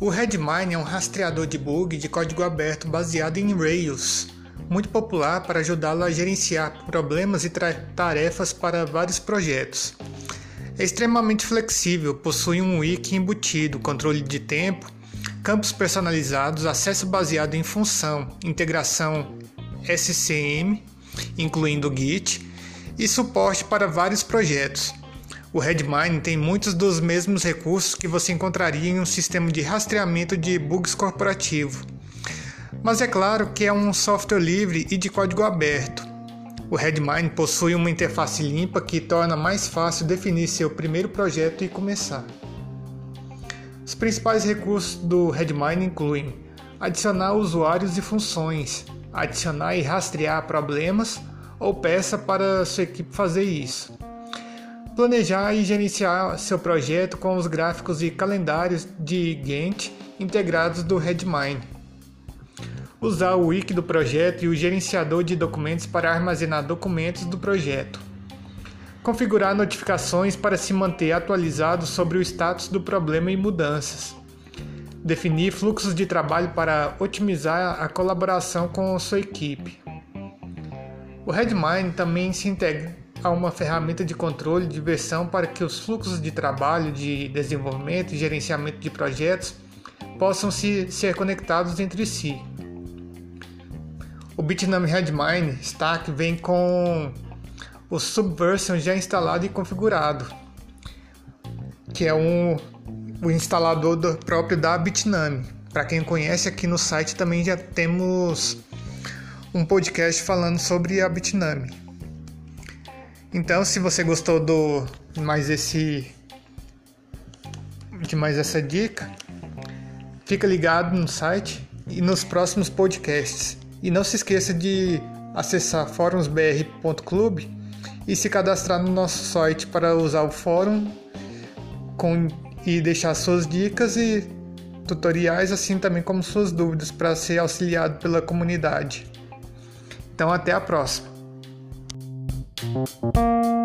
O Redmine é um rastreador de bug de código aberto baseado em Rails, muito popular para ajudá-lo a gerenciar problemas e tarefas para vários projetos. É extremamente flexível, possui um wiki embutido, controle de tempo, campos personalizados, acesso baseado em função, integração SCM, incluindo Git, e suporte para vários projetos. O Redmine tem muitos dos mesmos recursos que você encontraria em um sistema de rastreamento de bugs corporativo. Mas é claro que é um software livre e de código aberto. O Redmine possui uma interface limpa que torna mais fácil definir seu primeiro projeto e começar. Os principais recursos do Redmine incluem adicionar usuários e funções, adicionar e rastrear problemas ou peça para sua equipe fazer isso planejar e gerenciar seu projeto com os gráficos e calendários de Gantt integrados do Redmine. Usar o wiki do projeto e o gerenciador de documentos para armazenar documentos do projeto. Configurar notificações para se manter atualizado sobre o status do problema e mudanças. Definir fluxos de trabalho para otimizar a colaboração com sua equipe. O Redmine também se integra a uma ferramenta de controle de versão para que os fluxos de trabalho, de desenvolvimento e gerenciamento de projetos possam se, ser conectados entre si. O Bitnami Redmine Stack vem com o Subversion já instalado e configurado, que é um, o instalador do, próprio da Bitnami. Para quem conhece, aqui no site também já temos um podcast falando sobre a Bitnami. Então, se você gostou do mais esse de mais essa dica, fica ligado no site e nos próximos podcasts. E não se esqueça de acessar fórumsbr.club e se cadastrar no nosso site para usar o fórum com, e deixar suas dicas e tutoriais, assim também como suas dúvidas para ser auxiliado pela comunidade. Então até a próxima. You.